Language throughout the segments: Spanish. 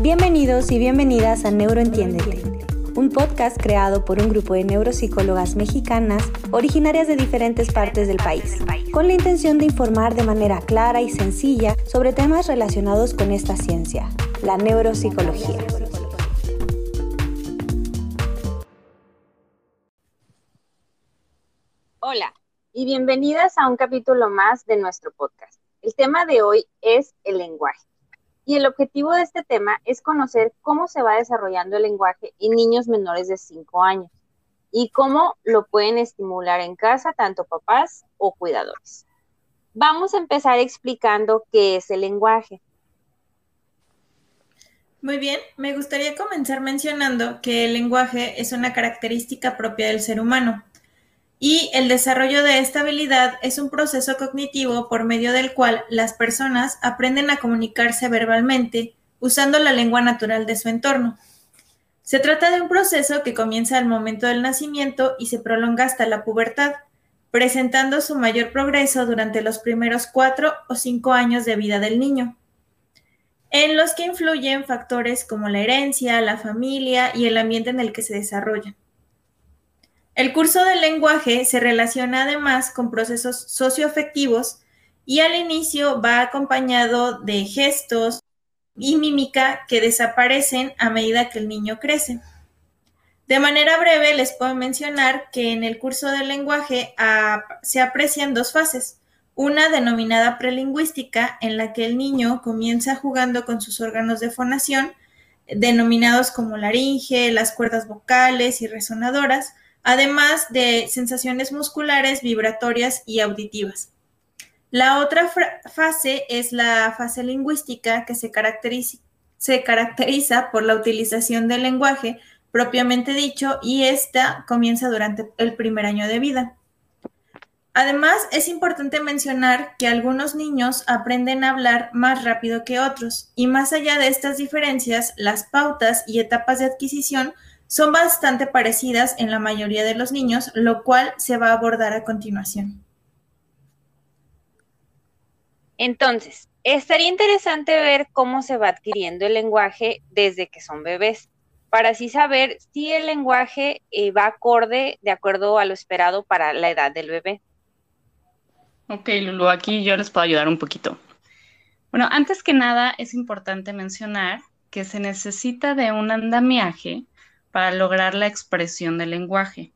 Bienvenidos y bienvenidas a Neuroentiéndete, un podcast creado por un grupo de neuropsicólogas mexicanas originarias de diferentes partes del país, con la intención de informar de manera clara y sencilla sobre temas relacionados con esta ciencia, la neuropsicología. Hola y bienvenidas a un capítulo más de nuestro podcast. El tema de hoy es el lenguaje. Y el objetivo de este tema es conocer cómo se va desarrollando el lenguaje en niños menores de 5 años y cómo lo pueden estimular en casa tanto papás o cuidadores. Vamos a empezar explicando qué es el lenguaje. Muy bien, me gustaría comenzar mencionando que el lenguaje es una característica propia del ser humano y el desarrollo de esta habilidad es un proceso cognitivo por medio del cual las personas aprenden a comunicarse verbalmente usando la lengua natural de su entorno. Se trata de un proceso que comienza al momento del nacimiento y se prolonga hasta la pubertad, presentando su mayor progreso durante los primeros cuatro o cinco años de vida del niño, en los que influyen factores como la herencia, la familia y el ambiente en el que se desarrolla. El curso del lenguaje se relaciona además con procesos socioafectivos y al inicio va acompañado de gestos y mímica que desaparecen a medida que el niño crece. De manera breve les puedo mencionar que en el curso del lenguaje se aprecian dos fases. Una denominada prelingüística, en la que el niño comienza jugando con sus órganos de fonación, denominados como laringe, las cuerdas vocales y resonadoras, además de sensaciones musculares, vibratorias y auditivas. La otra fase es la fase lingüística que se caracteriza, por la utilización del lenguaje propiamente dicho y esta comienza durante el primer año de vida. Además, es importante mencionar que algunos niños aprenden a hablar más rápido que otros y más allá de estas diferencias, las pautas y etapas de adquisición son bastante parecidas en la mayoría de los niños, lo cual se va a abordar a continuación. Entonces, estaría interesante ver cómo se va adquiriendo el lenguaje desde que son bebés, para así saber si el lenguaje eh, va acorde de acuerdo a lo esperado para la edad del bebé. Ok, Lulu, aquí yo les puedo ayudar un poquito. Bueno, antes que nada es importante mencionar que se necesita de un andamiaje para lograr la expresión del lenguaje.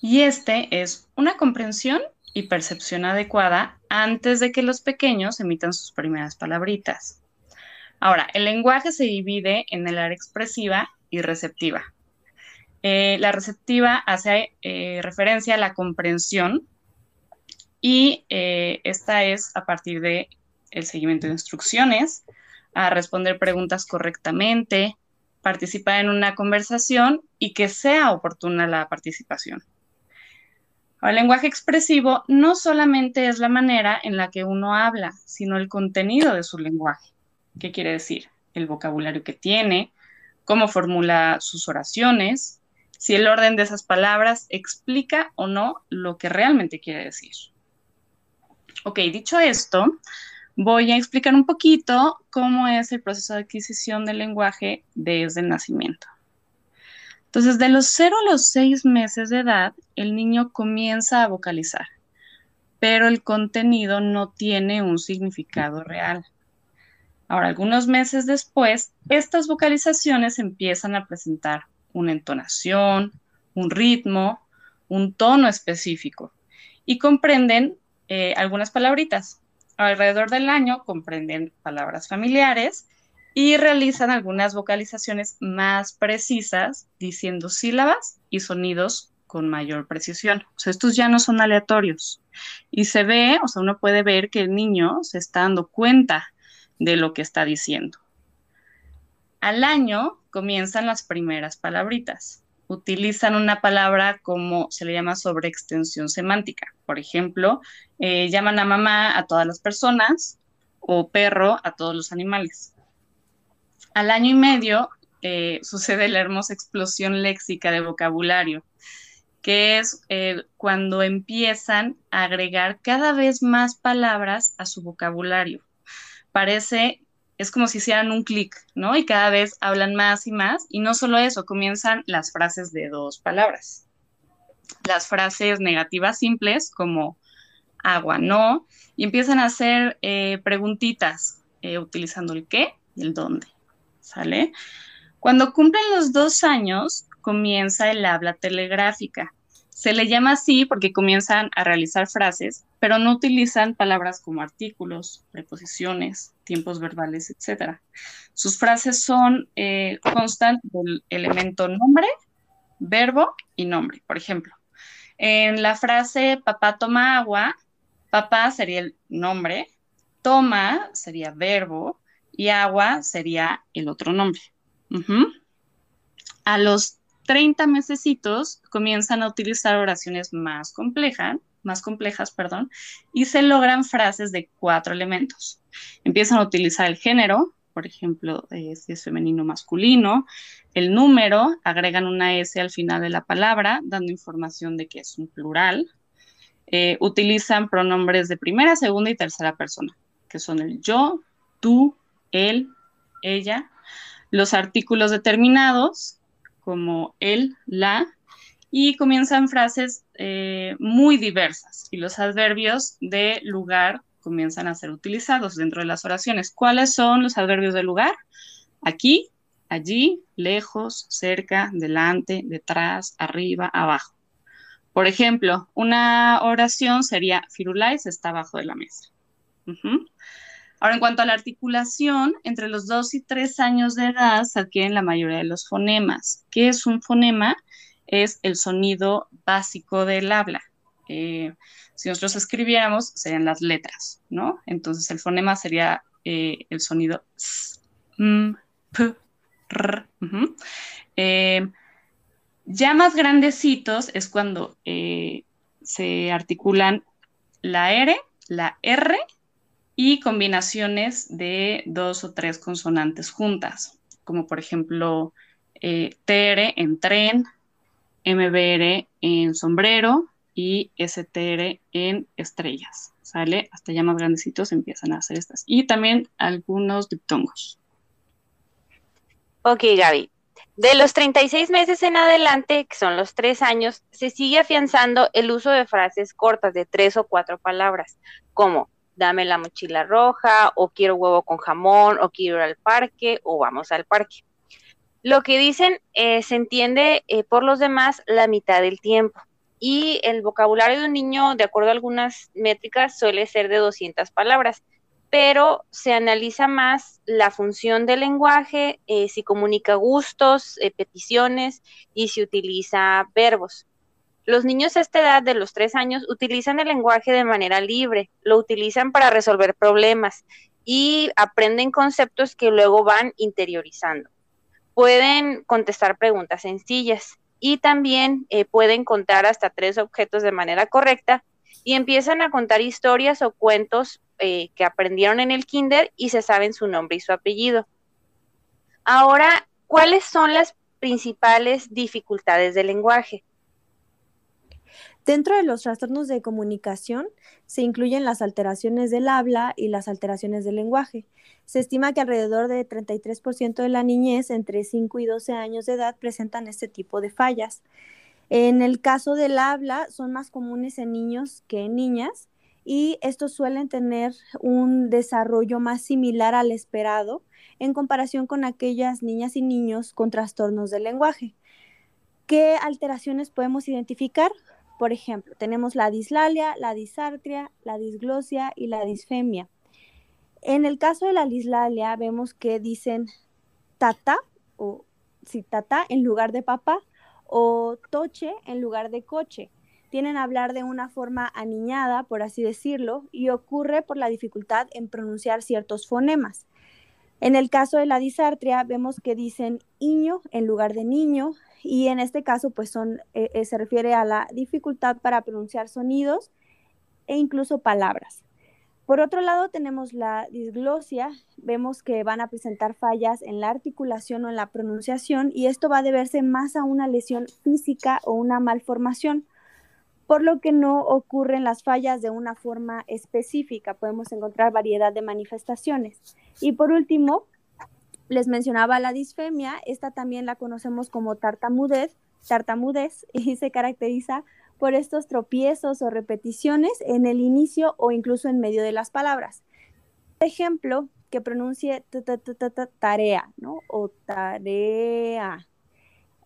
Y este es una comprensión y percepción adecuada antes de que los pequeños emitan sus primeras palabritas. Ahora, el lenguaje se divide en el área expresiva y receptiva. Eh, la receptiva hace eh, referencia a la comprensión y eh, esta es a partir de el seguimiento de instrucciones, a responder preguntas correctamente, participar en una conversación y que sea oportuna la participación. El lenguaje expresivo no solamente es la manera en la que uno habla, sino el contenido de su lenguaje. ¿Qué quiere decir? El vocabulario que tiene, cómo formula sus oraciones, si el orden de esas palabras explica o no lo que realmente quiere decir. Ok, dicho esto, voy a explicar un poquito cómo es el proceso de adquisición del lenguaje desde el nacimiento. Entonces, de los 0 a los 6 meses de edad, el niño comienza a vocalizar, pero el contenido no tiene un significado real. Ahora, algunos meses después, estas vocalizaciones empiezan a presentar una entonación, un ritmo, un tono específico y comprenden eh, algunas palabritas, alrededor del año comprenden palabras familiares y realizan algunas vocalizaciones más precisas, diciendo sílabas y sonidos con mayor precisión. O sea, estos ya no son aleatorios. Y se ve, o sea, uno puede ver que el niño se está dando cuenta de lo que está diciendo. Al año comienzan las primeras palabritas utilizan una palabra como se le llama sobreextensión semántica. Por ejemplo, eh, llaman a mamá a todas las personas o perro a todos los animales. Al año y medio eh, sucede la hermosa explosión léxica de vocabulario, que es eh, cuando empiezan a agregar cada vez más palabras a su vocabulario. Parece es como si hicieran un clic, ¿no? Y cada vez hablan más y más. Y no solo eso, comienzan las frases de dos palabras. Las frases negativas simples como agua, no, y empiezan a hacer eh, preguntitas eh, utilizando el qué y el dónde, ¿sale? Cuando cumplen los dos años, comienza el habla telegráfica. Se le llama así porque comienzan a realizar frases, pero no utilizan palabras como artículos, preposiciones, tiempos verbales, etc. Sus frases son eh, constan del elemento nombre, verbo y nombre. Por ejemplo, en la frase papá toma agua, papá sería el nombre, toma sería verbo y agua sería el otro nombre. A los 30 mesecitos comienzan a utilizar oraciones más complejas, más complejas, perdón, y se logran frases de cuatro elementos. Empiezan a utilizar el género, por ejemplo, eh, si es femenino masculino, el número, agregan una S al final de la palabra, dando información de que es un plural. Eh, utilizan pronombres de primera, segunda y tercera persona, que son el yo, tú, él, ella. Los artículos determinados, como él, la, y comienzan frases eh, muy diversas y los adverbios de lugar comienzan a ser utilizados dentro de las oraciones. ¿Cuáles son los adverbios de lugar? Aquí, allí, lejos, cerca, delante, detrás, arriba, abajo. Por ejemplo, una oración sería Firulais está abajo de la mesa. Ahora, en cuanto a la articulación, entre los 2 y 3 años de edad se adquieren la mayoría de los fonemas. ¿Qué es un fonema? Es el sonido básico del habla. Eh, si nosotros escribiéramos, serían las letras, ¿no? Entonces, el fonema sería eh, el sonido S, M, P, R. Eh, ya más grandecitos es cuando se articulan la R, la R y combinaciones de dos o tres consonantes juntas, como por ejemplo TR en tren, MBR en sombrero y STR en estrellas. ¿Sale? Hasta ya más grandecitos empiezan a hacer estas. Y también algunos diptongos. Ok, Gaby. De los 36 meses en adelante, que son los tres años, se sigue afianzando el uso de frases cortas de tres o cuatro palabras, como dame la mochila roja, o quiero huevo con jamón, o quiero ir al parque, o vamos al parque. Lo que dicen eh, se entiende eh, por los demás la mitad del tiempo. Y el vocabulario de un niño, de acuerdo a algunas métricas, suele ser de 200 palabras, pero se analiza más la función del lenguaje, eh, si comunica gustos, peticiones y si utiliza verbos. Los niños a esta edad de los tres años utilizan el lenguaje de manera libre, lo utilizan para resolver problemas y aprenden conceptos que luego van interiorizando. Pueden contestar preguntas sencillas y también eh, pueden contar hasta tres objetos de manera correcta y empiezan a contar historias o cuentos eh, que aprendieron en el kinder y se saben su nombre y su apellido. Ahora, ¿cuáles son las principales dificultades del lenguaje? Dentro de los trastornos de comunicación se incluyen las alteraciones del habla y las alteraciones del lenguaje. Se estima que alrededor de 33% de la niñez entre 5 y 12 años de edad presentan este tipo de fallas. En el caso del habla son más comunes en niños que en niñas y estos suelen tener un desarrollo más similar al esperado en comparación con aquellas niñas y niños con trastornos del lenguaje. ¿Qué alteraciones podemos identificar? Por ejemplo, tenemos la dislalia, la disartria, la disglosia y la disfemia. En el caso de la dislalia vemos que dicen tata o si tata en lugar de papá o toche en lugar de coche. Tienen a hablar de una forma aniñada, por así decirlo, y ocurre por la dificultad en pronunciar ciertos fonemas. En el caso de la disartria vemos que dicen iño en lugar de niño, y en este caso pues son, eh, eh, se refiere a la dificultad para pronunciar sonidos e incluso palabras. Por otro lado tenemos la disglosia, vemos que van a presentar fallas en la articulación o en la pronunciación y esto va a deberse más a una lesión física o una malformación. por lo que no ocurren las fallas de una forma específica. Podemos encontrar variedad de manifestaciones. Y por último, les mencionaba la disfemia, esta también la conocemos como tartamudez, tartamudez y se caracteriza por estos tropiezos o repeticiones en el inicio o incluso en medio de las palabras. Ejemplo, que pronuncie tarea, ¿no? O tarea.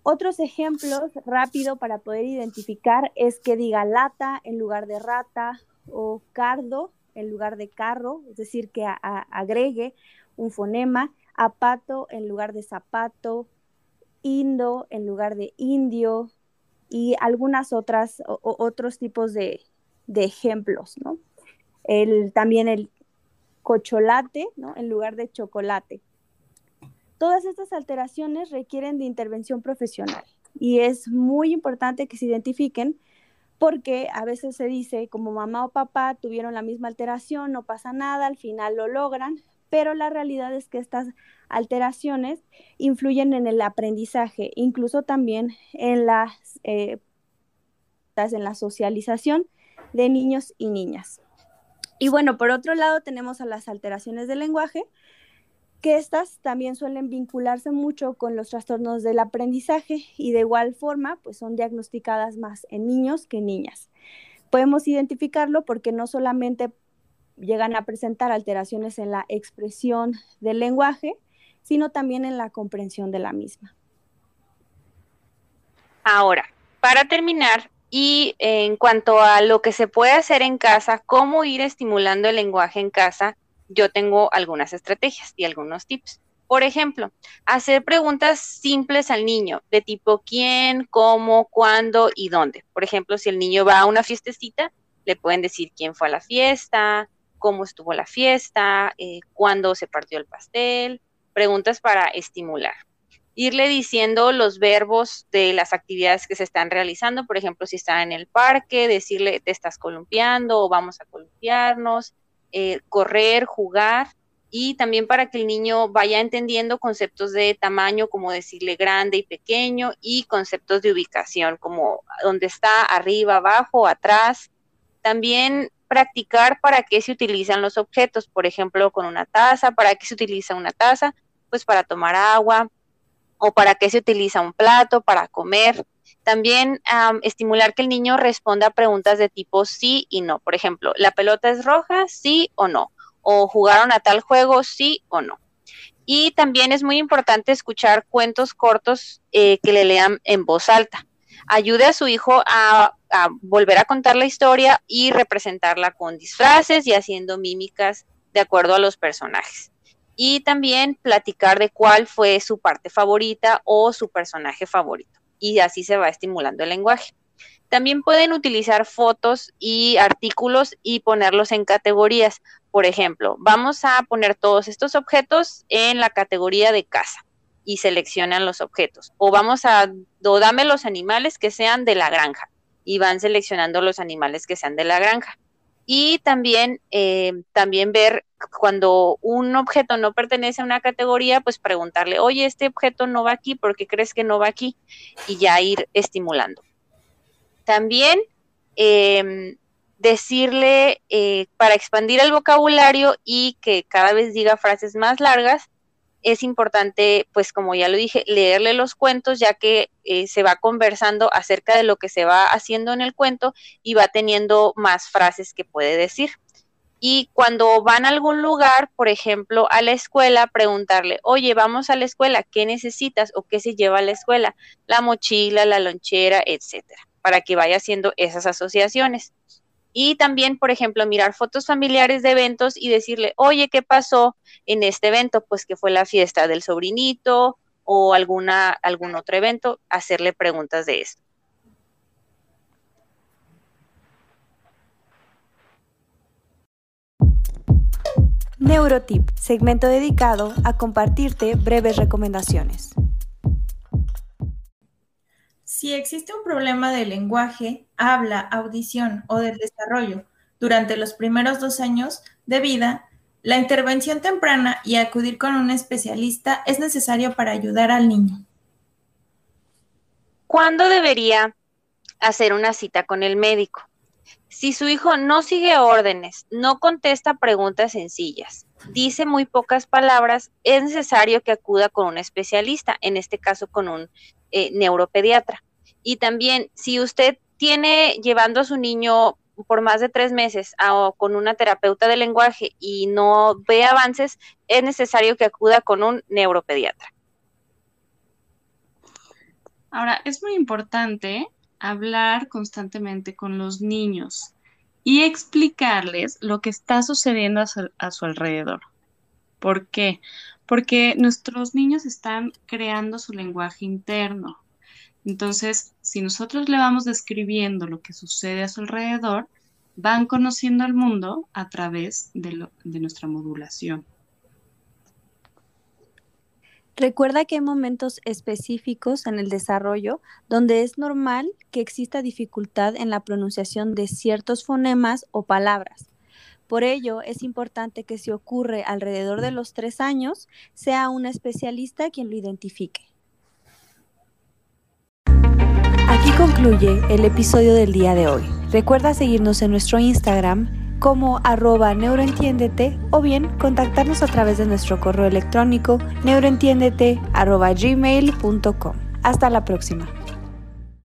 Otros ejemplos rápido para poder identificar es que diga lata en lugar de rata o cardo en lugar de carro, es decir, que agregue un fonema, apato en lugar de zapato, indo en lugar de indio y algunas otras otros tipos de, ejemplos, ¿no? también el cocholate, ¿no? En lugar de chocolate. Todas estas alteraciones requieren de intervención profesional y es muy importante que se identifiquen porque a veces se dice como mamá o papá tuvieron la misma alteración, no pasa nada, al final lo logran, pero la realidad es que estas alteraciones influyen en el aprendizaje, incluso también en las, eh, en la socialización de niños y niñas. Y bueno, por otro lado tenemos a las alteraciones del lenguaje, que estas también suelen vincularse mucho con los trastornos del aprendizaje y de igual forma, pues son diagnosticadas más en niños que en niñas. Podemos identificarlo porque no solamente llegan a presentar alteraciones en la expresión del lenguaje, sino también en la comprensión de la misma. Ahora, para terminar, y en cuanto a lo que se puede hacer en casa, cómo ir estimulando el lenguaje en casa, yo tengo algunas estrategias y algunos tips. Por ejemplo, hacer preguntas simples al niño, de tipo quién, cómo, cuándo y dónde. Por ejemplo, si el niño va a una fiestecita, le pueden decir quién fue a la fiesta, cómo estuvo la fiesta, eh, cuándo se partió el pastel, preguntas para estimular. Irle diciendo los verbos de las actividades que se están realizando, por ejemplo, si está en el parque, decirle te estás columpiando o vamos a columpiarnos, eh, correr, jugar y también para que el niño vaya entendiendo conceptos de tamaño, como decirle grande y pequeño, y conceptos de ubicación, como dónde está, arriba, abajo, atrás. También practicar para qué se utilizan los objetos, por ejemplo, con una taza, para qué se utiliza una taza, pues para tomar agua, o para qué se utiliza un plato, para comer. También estimular que el niño responda a preguntas de tipo sí y no. Por ejemplo, ¿la pelota es roja? Sí o no. O jugaron a tal juego, sí o no. Y también es muy importante escuchar cuentos cortos eh, que le lean en voz alta. Ayude a su hijo a, a volver a contar la historia y representarla con disfraces y haciendo mímicas de acuerdo a los personajes y también platicar de cuál fue su parte favorita o su personaje favorito y así se va estimulando el lenguaje. También pueden utilizar fotos y artículos y ponerlos en categorías. Por ejemplo, vamos a poner todos estos objetos en la categoría de casa y seleccionan los objetos. O vamos a, o dame los animales que sean de la granja y van seleccionando los animales que sean de la granja. Y también, eh, también ver cuando un objeto no pertenece a una categoría, pues preguntarle, oye, este objeto no va aquí, ¿por qué crees que no va aquí? Y ya ir estimulando. También em, decirle, eh, para expandir el vocabulario y que cada vez diga frases más largas, es importante, pues como ya lo dije, leerle los cuentos, ya que eh, se va conversando acerca de lo que se va haciendo en el cuento y va teniendo más frases que puede decir. Y cuando van a algún lugar, por ejemplo, a la escuela, preguntarle, oye, vamos a la escuela, ¿qué necesitas o qué se lleva a la escuela? La mochila, la lonchera, etcétera, para que vaya haciendo esas asociaciones. Y también, por ejemplo, mirar fotos familiares de eventos y decirle, oye, ¿qué pasó en este evento? Pues que fue la fiesta del sobrinito o alguna, algún otro evento, hacerle preguntas de esto. Neurotip, segmento dedicado a compartirte breves recomendaciones. Si existe un problema de lenguaje, habla, audición o del desarrollo durante los primeros dos años de vida, la intervención temprana y acudir con un especialista es necesario para ayudar al niño. ¿Cuándo debería hacer una cita con el médico. Si su hijo no sigue órdenes, no contesta preguntas sencillas, dice muy pocas palabras, es necesario que acuda con un especialista, en este caso con un eh, neuropediatra. Y también, si usted tiene llevando a su niño por más de tres meses con una terapeuta de lenguaje y no ve avances, es necesario que acuda con un neuropediatra. Ahora, es muy importante hablar constantemente con los niños y explicarles lo que está sucediendo a su, a su alrededor. ¿Por qué? Porque nuestros niños están creando su lenguaje interno. Entonces, si nosotros le vamos describiendo lo que sucede a su alrededor, van conociendo el mundo a través de, nuestra modulación. Recuerda que hay momentos específicos en el desarrollo donde es normal que exista dificultad en la pronunciación de ciertos fonemas o palabras. Por ello, es importante que si ocurre alrededor de los tres años, sea un especialista quien lo identifique. Aquí concluye el episodio del día de hoy. Recuerda seguirnos en nuestro Instagram como arroba neuroentiéndete o bien contactarnos a través de nuestro correo electrónico neuroentiéndete arroba gmail.com. Hasta la próxima.